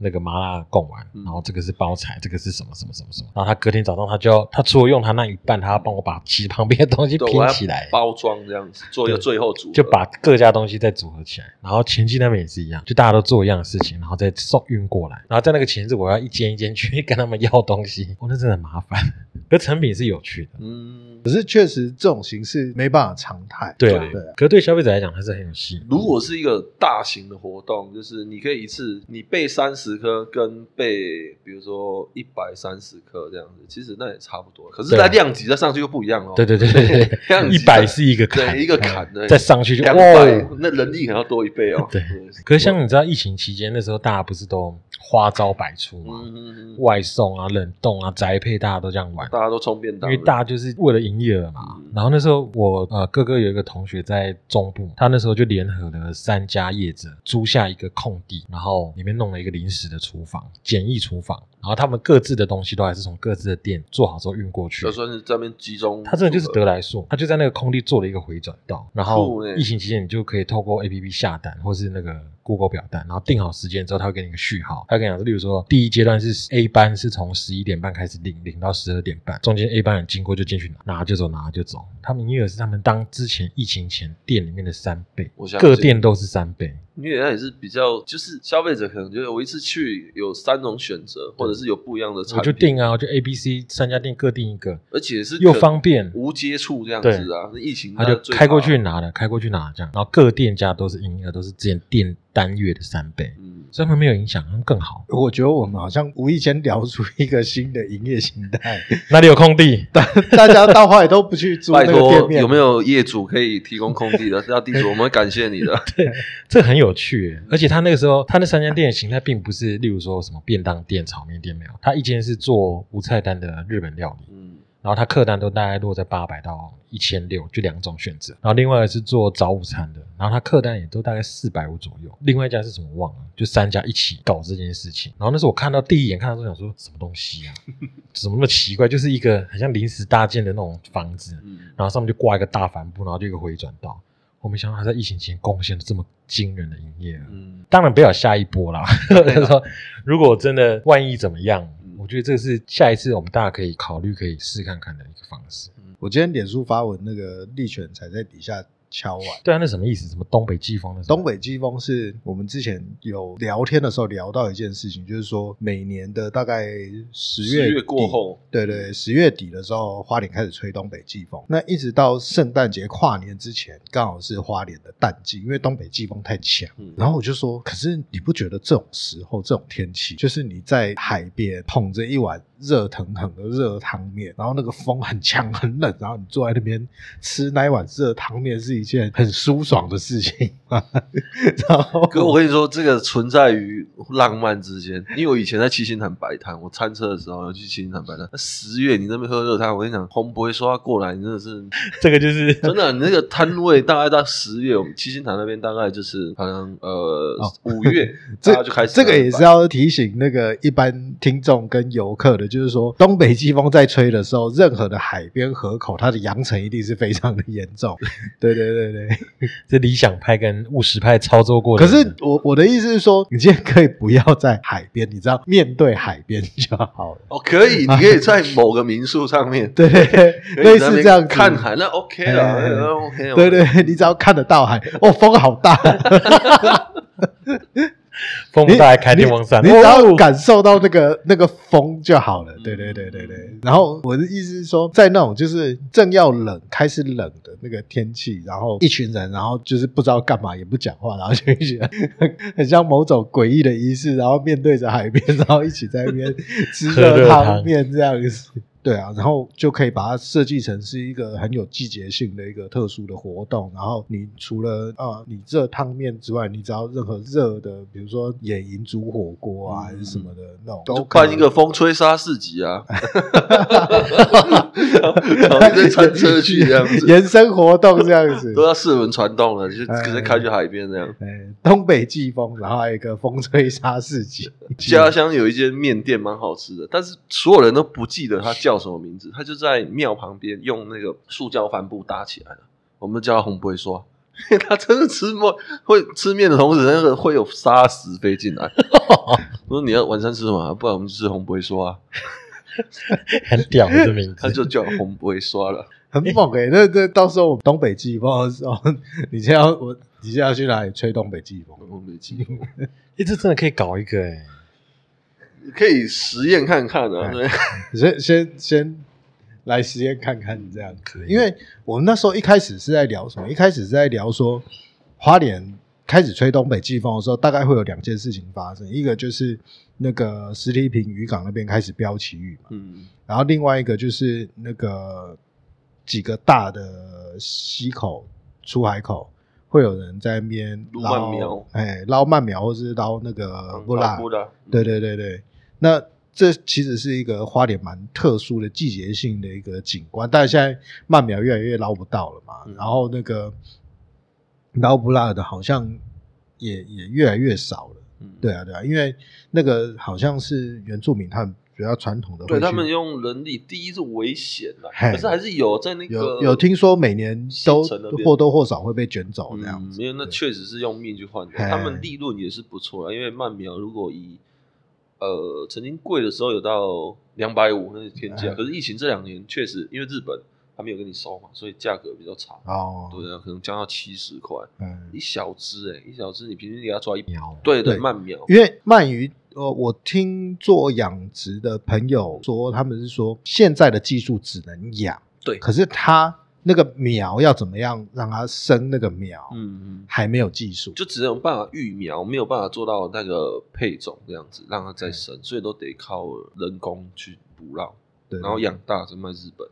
那个麻辣贡丸，嗯然后这个是包材，这个是什么什么什么什么，然后他隔天早上他就要，他除了用他那一半，他要帮我把其实旁边的东西拼起来，包装这样子，做一个最后组合，就把各家东西再组合起来。然后前期那边也是一样，就大家都做一样的事情，然后再送运过来。然后在那个前置，我要一间一间去跟他们要东西，哦，那真的很麻烦。可成品是有趣的，嗯可。是确实这种形式没办法常态。对啊对对啊，可是对消费者来讲，它是很有吸引力。如果是一个大型的活动，就是你可以一次你备三十颗，跟被比如说一百三十颗这样子，其实那也差不多。可是，在量级再上去又不一样哦。对对对对对 *laughs* 量级一百是一个坎，对一个坎，的，再上去就两哇百，那人力可能要多一倍哦。对可是像你知道，疫情期间那时候，大家不是都花招百出嘛？外送啊、冷冻啊、宅配，大家都这样玩。大家都冲便因当，为大家就是为了营业额嘛。嗯然后那时候我呃哥哥有一个同学在中部，他那时候就联合了三家业者租下一个空地，然后里面弄了一个临时的厨房，简易厨房。然后他们各自的东西都还是从各自的店做好之后运过去就。算是这边集中，他真的就是得来速，他就在那个空地做了一个回转道，然后疫情期间你就可以透过 A P P 下单，或是那个 Google 表单，然后定好时间之后，他会给你一个序号，他会跟你讲，例如说第一阶段是 A 班是从十一点半开始领，领到十二点半，中间 A 班人经过就进去拿，拿就走，拿就走。他们营业额是他们当之前疫情前店里面的三倍我相，信各店都是三倍。因为那也是比较，就是消费者可能觉得我一次去有三种选择，或者是有不一样的产我品，就定啊，我就 A、B、C 三家店各定一个，而且是又可方便，无接触这样子啊。那疫情他就最开过怕去拿了，开过去拿这样，然后各店家都是营业额都是之前店单月的三倍，嗯，所以他们没有影响，他们更好。我觉得我们好像无意间聊出一个新的 *laughs* 营业形态，哪里有空地？*laughs* 大大家到后来都不去租那拜个店托，面，有没有业主可以提供空地的？*laughs* 要地主，我们会感谢你的。对这很有趣耶，而且他那个时候，他那三家店的形态并不是，例如说什么便当店、炒面店没有，他一间是做无菜单的日本料理，嗯，然后他客单都大概落在八百到一千六，就两种选择。然后另外一个是做早午餐的，然后他客单也都大概四百五左右。另外一家是什么忘了，就三家一起搞这件事情。然后那时候我看到第一眼看到都想说什么东西啊，*laughs* 怎么那么奇怪？就是一个很像临时搭建的那种房子，嗯然后上面就挂一个大帆布，然后就一个回转道。我没想到他在疫情期间贡献了这么惊人的营业额。嗯，当然不要下一波啦，*laughs* 就是说如果真的万一怎么样嗯，我觉得这是下一次我们大家可以考虑可以试看看的一个方式。我今天脸书发文，那个力犬才在底下敲完。对啊，那什么意思？什么东北季风的？东北季风是我们之前有聊天的时候聊到一件事情，就是说每年的大概十月过后，对对，十月底的时候，花莲开始吹东北季风。那一直到圣诞节跨年之前，刚好是花莲的淡季，因为东北季风太强。嗯然后我就说，可是你不觉得这种时候、这种天气，就是你在海边捧着一碗热腾腾的热汤面，然后那个风很强很冷，然后你坐在那边吃那一碗热汤面是一件很舒爽的事情。*laughs* 然后，可我跟你说，这个存在于浪漫之间。因为我以前在七星潭摆摊，我餐车的时候要去七星潭摆摊。那十月你那边喝热汤，我跟你讲，红不会说要过来，你真的是这个就是 *laughs* 真的。你那个摊位大概到十月，我们七星潭那边大概就是好像呃哦五月，*laughs* 这就开始这个也是要提醒那个一般听众跟游客的，就是说东北季风在吹的时候，任何的海边河口，它的扬尘一定是非常的严重。*laughs* 对对对对。这理想派跟务实派操作过。可是我我的意思是说，你今天可以不要在海边，你知道面对海边就好了。哦，可以，你可以在某个民宿上面，对 *laughs* 对对，类似这样看海，那 OK 了，哎那 OK 哦。对对，你只要看得到海，哦，风好大，风不大还开电风扇，你只要哦感受到那个那个风就好了。对对对对对。然后我的意思是说，在那种就是正要冷、开始冷的那个天气，然后一群人，然后就是不知道干嘛，也不讲话，然后就一起很 *laughs* 很像某种诡异的仪式，然后面对着海边，然后一起在那边吃喝热汤面这样子。对啊，然后就可以把它设计成是一个很有季节性的一个特殊的活动。然后你除了啊、你热汤面之外，你只要任何热的，比如说野营煮火锅啊，还是什么的那种，都办一个风吹沙市集啊，*laughs* *laughs* 搞一堆餐车去这样子，*laughs* 延伸活动这样子都。要四轮传动了，就哎直接开去海边这样。哎，东北季风，然后还有一个风吹沙市集。家乡有一间面店蛮好吃的，但是所有人都不记得它叫什么名字，它就在庙旁边用那个塑胶帆布搭起来的，我们叫它红龟刷。因为它真的吃面会吃面的同时，那个会有沙石飞进来。*laughs* 我说你要晚餐吃什么？不然我们就吃红龟刷。*laughs* 很屌的名字，他就叫红龟刷了。很猛哎、那那到时候我们东北季风的时候，*laughs* 你现在要我，你现在要去哪里吹东北季风？东北季风，哎，这真的可以搞一个哎，可以实验看看啊。哎对，*laughs* 先先先来实验看看这样可以因为我们那时候一开始是在聊什么？一开始是在聊说花莲开始吹东北季风的时候，大概会有两件事情发生，一个就是那个石梯坪渔港那边开始飙旗雨嘛，嗯，然后另外一个就是那个几个大的溪口出海口。会有人在那边撸捞哎，捞鳗苗，或是捞那个布拉，不啦，对对对对，那这其实是一个花莲蛮特殊的季节性的一个景观，但是现在鳗苗越来越捞不到了嘛，嗯。然后那个捞不辣的好像也也越来越少了。嗯对啊对啊，因为那个好像是原住民他们比较传统的，对他们用人力，第一是危险啦，可是还是有在那个有有听说每年都或多或少会被卷走那样嗯，子，因为那确实是用命去换的，他们利润也是不错的，因为曼苗如果以呃曾经贵的时候有到两百五，那是天价，哎可是疫情这两年确实因为日本还没有跟你收嘛，所以价格比较差，哦，对啊，可能降到七十块。嗯。一，小只，哎，一小只你平均给它抓一苗对对。鳗苗，因为鳗鱼，呃，我听做养殖的朋友说，他们是说现在的技术只能养，对。可是它那个苗要怎么样让它生那个苗，嗯嗯。还没有技术。就只有办法育苗，没有办法做到那个配种这样子，让它再生，所以都得靠人工去捕捞，对，然后养大再卖日本，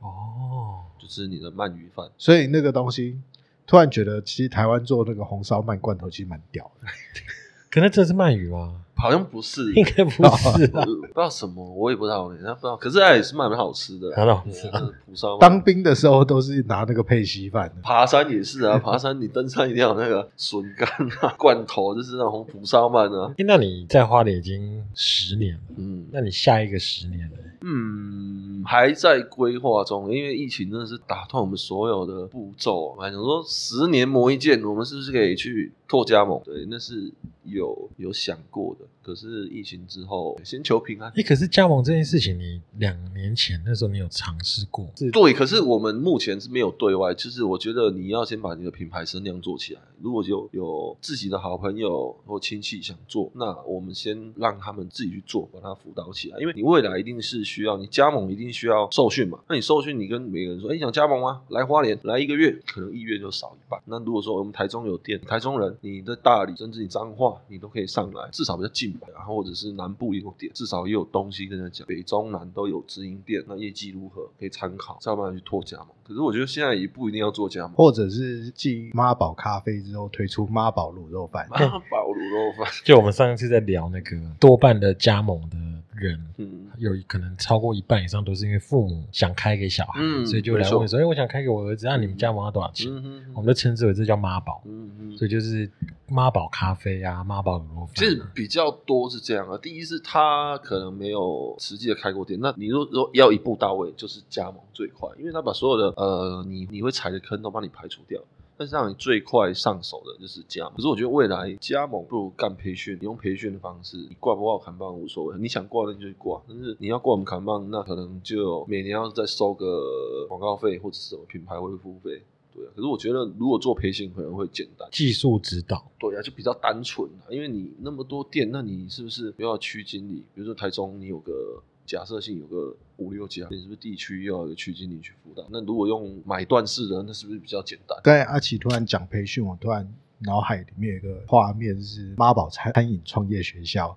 哦，就是你的鳗鱼饭。所以那个东西，突然觉得其实台湾做那个红烧鳗罐头其实蛮屌的。*laughs* 可能这是鳗鱼吗？好像不是，应该不是呃不知道什么，*laughs* 我也不知道，人家不知道。可是它也是蛮好吃的，蛮好吃蒲烧当兵的时候都是拿那个配稀饭。爬山也是啊，*laughs* 爬山你登山一定要有那个笋干啊、罐头，就是那种蒲烧鳗啊。诶那你在花莲已经十年了，嗯那你下一个十年呢？嗯，还在规划中，因为疫情真的是打断我们所有的步骤。我还想说，十年磨一剑，我们是不是可以去拓加盟？对，那是有有想过的。可是疫情之后，先求平安。哎，可是加盟这件事情，你两年前那时候你有尝试过？对，可是我们目前是没有对外，就是我觉得你要先把你的品牌声量做起来。如果有有自己的好朋友或亲戚想做，那我们先让他们自己去做，把它辅导起来。因为你未来一定是需要你加盟，一定需要受训嘛。那你受训，你跟每个人说，哎，你想加盟吗？来花莲来一个月，可能意愿就少一半。那如果说我们台中有店，台中人你的大理甚至你彰化，你都可以上来，至少比较近吧。然后或者是南部也有店，至少也有东西跟他讲。北中南都有直营店，那业绩如何可以参考，再慢慢去拓加盟。可是我觉得现在也不一定要做加盟。或者是继妈宝咖啡之后推出妈宝卤肉饭，妈宝卤肉饭，就我们上一次在聊那个多半的加盟的人，嗯，有可能超过一半以上都是因为父母想开给小孩，嗯所以就来问说：“哎，我想开给我儿子，那、你们加盟要多少钱？”我们都称之为这叫妈宝，嗯嗯，所以就是妈宝咖啡啊，妈宝卤肉饭啊、其实比较多是这样啊。第一是他可能没有实际的开过店，那你如果要一步到位，就是加盟最快，因为他把所有的呃你你会踩的坑都帮你排除掉。但是让你最快上手的就是加盟。可是我觉得未来加盟不如干培训，你用培训的方式，你挂不挂砍棒无所谓，你想挂那就去挂。但是你要挂我们砍棒，那可能就每年要再收个广告费或者是什么品牌维护费。对啊，可是我觉得如果做培训可能会简单。技术指导，对啊，就比较单纯啊，因为你那么多店，那你是不是又要区经理？比如说台中，你有个假设性有个五六家，你是不是地区又要有区经理去辅导？那如果用买断式的，那是不是比较简单？刚才阿奇突然讲培训，我突然脑海里面有一个画面是妈宝餐餐饮创业学校，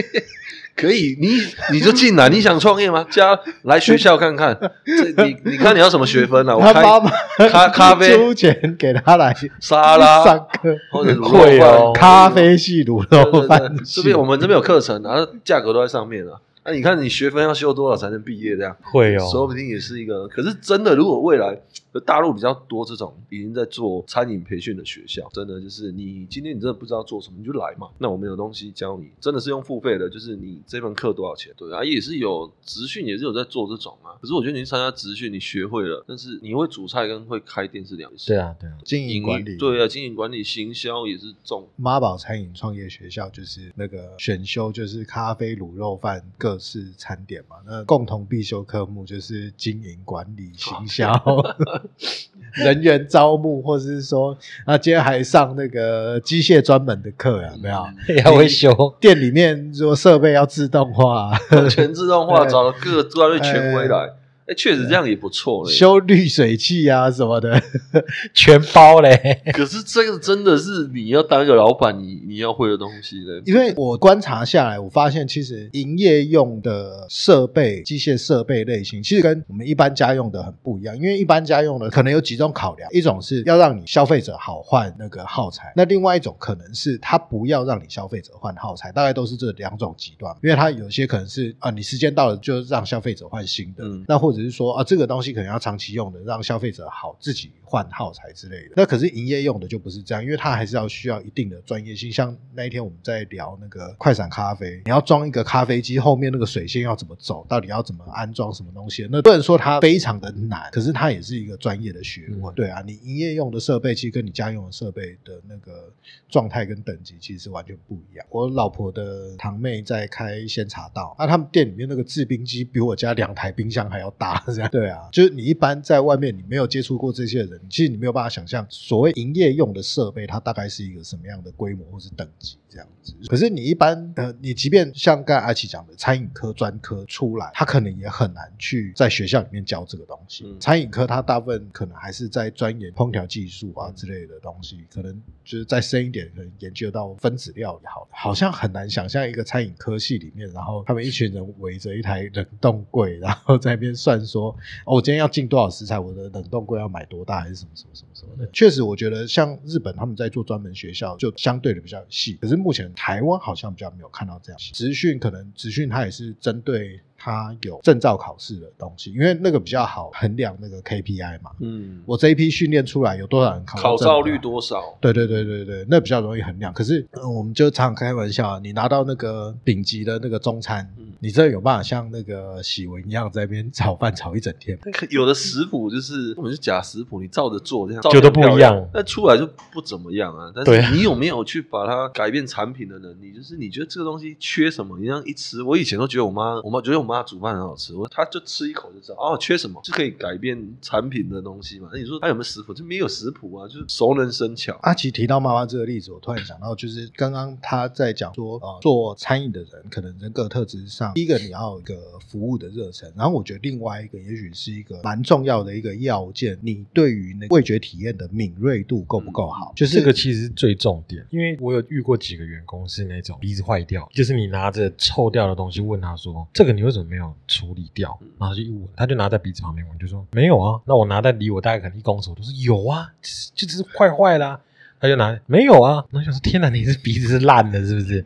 *laughs* 可以，你你就进来，你想创业吗？加来学校看看，这你你看你要什么学分啊？我开他妈妈咖咖啡 *laughs* 出钱给他来沙拉上课，或者卤肉会哦饭咖啡系卤对对对肉饭系，这边我们这边有课程，然后价格都在上面啊。那你看你学分要修多少才能毕业？这样会哦，说不定也是一个。可是真的，如果未来大陆比较多这种已经在做餐饮培训的学校，真的就是你今天你真的不知道做什么，你就来嘛。那我们有东西教你，真的是用付费的，就是你这门课多少钱？对啊，也是有职训，也是有在做这种啊。可是我觉得你去参加职训，你学会了，但是你会煮菜跟会开店是两回事。对，啊，对啊，经营营管理对啊，经营管理、行销也是重。妈宝餐饮创业学校就是那个选修就是咖啡、卤肉饭各式餐点嘛，那共同必修科目就是经营管理、行销、*laughs* *laughs* 人员招募，或者是说啊，今天还上那个机械专门的课啊，有没有？嗯 *laughs* 要维修，店里面如果设备要自动化，全自动化，*laughs* 找了各个专业权威来，哎，确实这样也不错嘞。修滤水器啊什么的，*laughs* 全包嘞。*laughs* 可是这个真的是你要当一个老板，你你要会的东西嘞。因为我观察下来，我发现其实营业用的设备、机械设备类型，其实跟我们一般家用的很不一样。因为一般家用的可能有几种考量，一种是要让你消费者好换那个耗材，那另外一种可能是他不要让你消费者换耗材，大概都是这两种极端。因为它有些可能是啊，你时间到了就让消费者换新的，嗯那或者是说啊，这个东西可能要长期用的，让消费者好自己换耗材之类的。那可是营业用的就不是这样，因为它还是要需要一定的专业性。像那一天我们在聊那个快闪咖啡，你要装一个咖啡机，后面那个水线要怎么走，到底要怎么安装什么东西？那不能说它非常的难，可是它也是一个专业的学问。嗯对啊，你营业用的设备其实跟你家用的设备的那个状态跟等级其实是完全不一样。我老婆的堂妹在开鲜茶道，那他们店里面那个制冰机比我家两台冰箱还要大，这样。*laughs* 对啊，就是你一般在外面你没有接触过这些人，其实你没有办法想象所谓营业用的设备它大概是一个什么样的规模或是等级。这样子。可是你一般呃，你即便像刚才阿奇讲的餐饮科专科出来，他可能也很难去在学校里面教这个东西。嗯餐饮科他大部分可能还是在钻研烹调技术啊之类的东西，可能就是再深一点，可能研究到分子料理好了，好像很难想象一个餐饮科系里面，然后他们一群人围着一台冷冻柜，然后在那边算说，哦，我今天要进多少食材，我的冷冻柜要买多大，还是什么什么什么什么的。确实，我觉得像日本他们在做专门学校，就相对的比较细，可是目前台湾好像比较没有看到这样。资讯可能资讯它也是针对。它有证照考试的东西，因为那个比较好衡量那个 KPI 嘛。嗯，我这一批训练出来有多少人考考照照率多少？对对对对对，那比较容易衡量。可是、嗯我们就常常开玩笑啊，你拿到那个顶级的那个中餐，嗯你真的有办法像那个喜文一样在那边炒饭炒一整天吗？*laughs* 有的食谱就是根本是假食谱，你照着做这样就都不一样那出来就不怎么样啊。但是你有没有去把它改变产品的能力？就是你觉得这个东西缺什么，你这样一吃，我以前都觉得我妈，我妈觉得我妈煮饭很好吃，我他就吃一口就知道哦，缺什么就可以改变产品的东西嘛。那你说他有没有食谱？就没有食谱啊，就是熟能生巧。阿奇提到妈妈这个例子，我突然想到，就是刚刚他在讲说，呃，做餐饮的人可能人格特质上，第一个你要有一个服务的热忱，然后我觉得另外一个也许是一个蛮重要的一个要件，你对于那味觉体验的敏锐度够不够好？就是这个其实是最重点，因为我有遇过几个员工是那种鼻子坏掉，就是你拿着臭掉的东西问他说：“这个你为什么没有处理掉？”然后就一闻，他就拿在鼻子旁边闻，就说：“没有啊。”那我拿在离我大概可能一公尺，我都说：“有啊，就只是坏坏啦。”他就拿没有啊，然后想说：“天哪，你是鼻子是烂的，是不是？”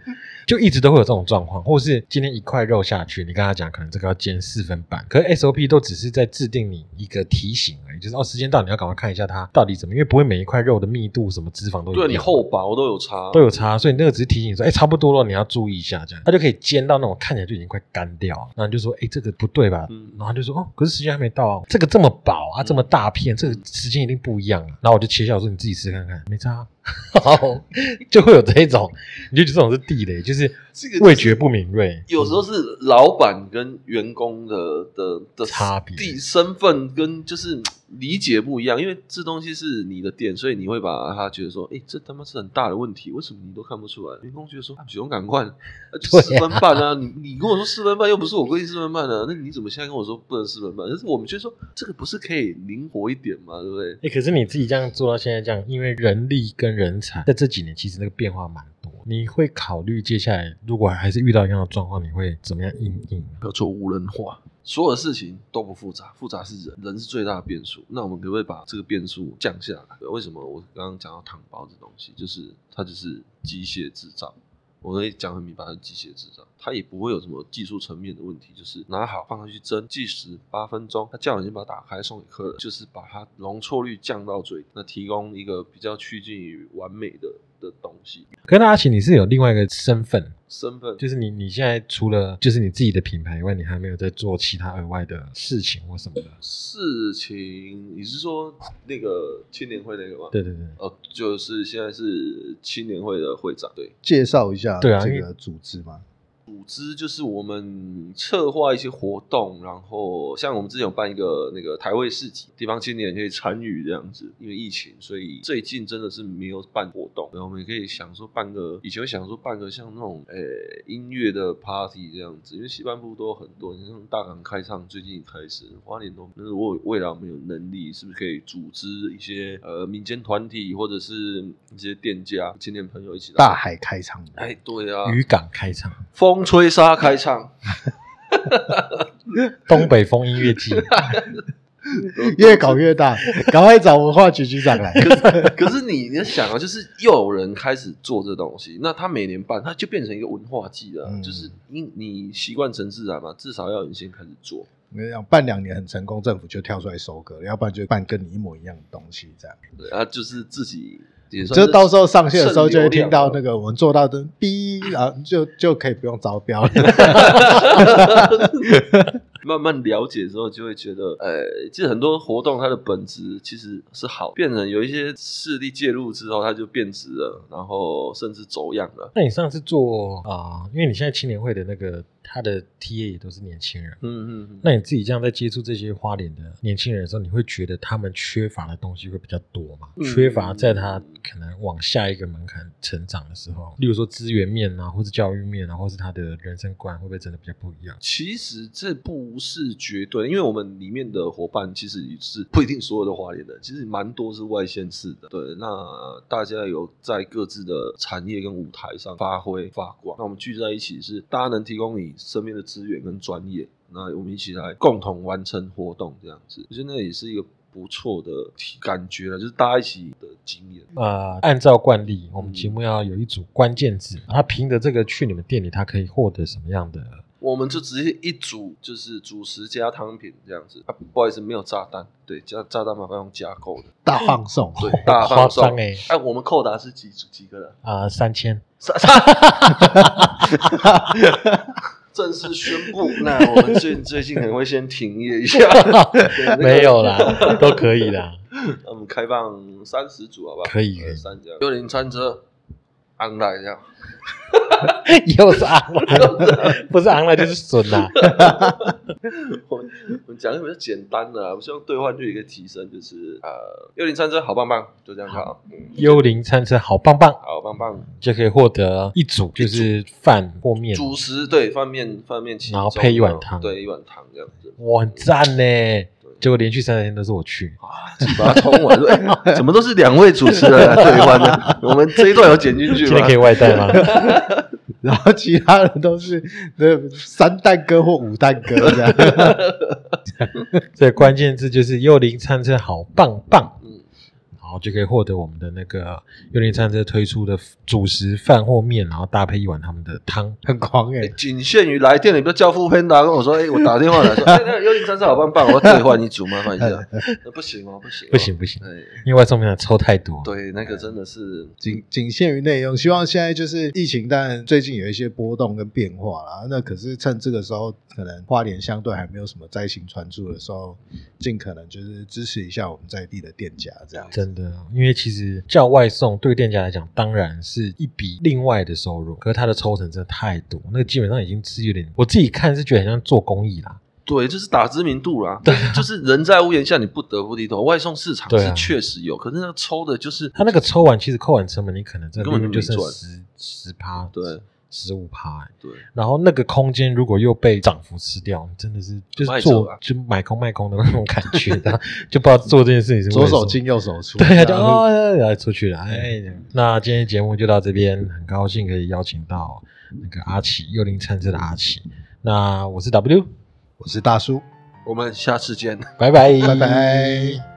就一直都会有这种状况，或是今天一块肉下去，你跟他讲，可能这个要煎四分半，可是 SOP 都只是在制定你一个提醒而已，就是哦，时间到，你要赶快看一下它到底怎么，因为不会每一块肉的密度、什么脂肪都对你厚薄都有差，都有差，所以那个只是提醒你说，哎，差不多了，你要注意一下，这样，他就可以煎到那种看起来就已经快干掉，然后你就说，哎，这个不对吧？嗯。然后他就说，哦，可是时间还没到啊，这个这么薄啊，这么大片，这个时间一定不一样啊。然后我就切下，我说你自己试看看，没差啊，*laughs* 好，就会有这一种，你就觉得这种是地雷，就是这个味觉不敏锐，有时候是老板跟员工的的的差别地身份跟就是嗯理解不一样，因为这东西是你的店，所以你会把他觉得说，哎、这他妈是很大的问题，为什么你都看不出来？员工觉得说，啊、勇敢快，啊就对啊四分半啊，你你跟我说四分半，又不是我规定四分半的、那你怎么现在跟我说不能四分半？但是我们觉得说，这个不是可以灵活一点嘛，对不对？哎、可是你自己这样做到现在这样，因为人力跟人才在这几年其实那个变化蛮多，你会考虑接下来如果还是遇到一样的状况，你会怎么样应应？要做无人化，所有的事情都不复杂，复杂是人，人是最大的变数。那我们可不可以把这个变数降下来？为什么我刚刚讲到糖包这东西，就是它就是机械制造。我可以讲很明白，是机械制造，它也不会有什么技术层面的问题，就是拿好放上去蒸，计时八分钟，它叫你先把它打开送给客人，就是把它容错率降到最低，那提供一个比较趋近于完美的的东西。可是阿奇，你是有另外一个身份，身份就是你你现在除了就是你自己的品牌以外，你还没有在做其他额外的事情或什么的。事情，你是说那个青年会那个吗？对对对，哦，就是现在是青年会的会长，对，介绍一下对啊这个组织嘛。组织就是我们策划一些活动，然后像我们之前有办一个那个台味市集，地方青年可以参与这样子。因为疫情，所以最近真的是没有办活动，然后我们也可以想说办个，以前会想说办个像那种呃、音乐的 party 这样子，因为西半部都有很多，你像大港开唱最近开始，花莲都，但是我未来我们有能力，是不是可以组织一些呃民间团体或者是一些店家、青年朋友一起来大海开唱，哎，对啊，渔港开唱，风吹沙开唱。*laughs* 东北风音乐季，*laughs* 越搞越大，赶快找文化局局长来。可是，可是你你要想啊，就是又有人开始做这东西，那他每年办，他就变成一个文化季了啊、嗯就是因你习惯成自然嘛，至少要有人先开始做。你想，办两年很成功，政府就跳出来收割，要不然就办跟你一模一样的东西，这样。对啊，就是自己就是到时候上线的时候，就会听到那个。个我们做到的哔，然后就就可以不用招标了。慢慢了解之后，就会觉得，呃，其实很多活动它的本质其实是好，变成有一些势力介入之后，它就变质了，然后甚至走样了。那你上次做啊、因为你现在青年会的那个他的 TA 也都是年轻人，嗯嗯嗯。那你自己这样在接触这些花脸的年轻人的时候，你会觉得他们缺乏的东西会比较多吗？嗯缺乏在他可能往下一个门槛成长的时候，例如说资源面啊，或是教育面啊，或是他的人生观，会不会真的比较不一样？其实这不是绝对，因为我们里面的伙伴其实也是不一定所有的华联的，其实蛮多是外县市的。对，那大家有在各自的产业跟舞台上发挥发光，那我们聚在一起是大家能提供你身边的资源跟专业，那我们一起来共同完成活动，这样子，我觉得那也是一个不错的感觉了，就是大家一起的经验。啊、按照惯例，我们节目要有一组关键字，他凭着这个去你们店里，他可以获得什么样的？我们就直接一组，就是主食加汤品这样子。啊，不好意思，没有炸弹，对，加炸弹麻烦用加购的，大放送，对，大放送。张哎哎，我们扣打是几组几个人？啊，三千，三 *laughs* 正式宣布，那我们最最近可能会先停业一下，*laughs* 没有啦，*laughs* 都可以啦。那我们开放三十组，好不好？可以可以三家幽灵餐车，安来这样。*laughs* 又是昂了，*laughs* 不是昂了就是损啦。*laughs* 我们我们讲的比较简单的、啊，我希望兑换率也可以提升，就是呃，幽灵餐车好棒棒，就这样好，嗯，幽灵餐车好棒棒，好棒棒，就可以获得一组就是饭或面，主食对饭面饭面，然后配一碗汤。对一碗汤这样子，哇，很赞呢。结果连续三天都是我去，把它通完，说哎，怎么都是两位主持人来对换呢？我们这一段有剪进去吗今天可以？外带吗？*laughs* 然后其他人都是那三蛋哥或五蛋哥这样。*laughs* 所以关键字就是幽灵餐车好棒棒，后就可以获得我们的那个幽灵餐车推出的主食饭或面，然后搭配一碗他们的汤。很狂哎、仅限于来电，你不要叫付喷达跟我说，哎，我打电话来说，哎，那个幽灵餐车好棒棒，我要兑换一组，麻烦一下，*laughs* 那不行哦，不行哦，不行不行哎，因为外送平台抽太多，对，那个真的是仅仅限于内容。希望现在就是疫情，当然最近有一些波动跟变化啦。那可是趁这个时候，可能花莲相对还没有什么灾情传出的时候，尽可能就是支持一下我们在地的店家这样子。真的，因为其实叫外送对店家来讲，当然是一笔另外的收入，可是它的抽成真的太多，那个基本上已经是有点，我自己看是觉得很像做公益啦。对，就是打知名度啦。*laughs* 但是就是人在屋檐下，你不得不低头。外送市场是确实有，可是那个抽的就是他那个抽完，其实扣完成本，你可能根本就剩十十趴，对十五趴、欸。对，然后那个空间如果又被涨幅吃掉，你真的是就是做就买空卖空的那种感觉，的 *laughs* 就不知道做这件事情是左手进右手出，对啊，就然后哦，出去了。哎，那今天节目就到这边，很高兴可以邀请到那个阿奇幽灵餐车的阿奇。那我是 W，我是大叔，我们下次见。拜拜，拜拜。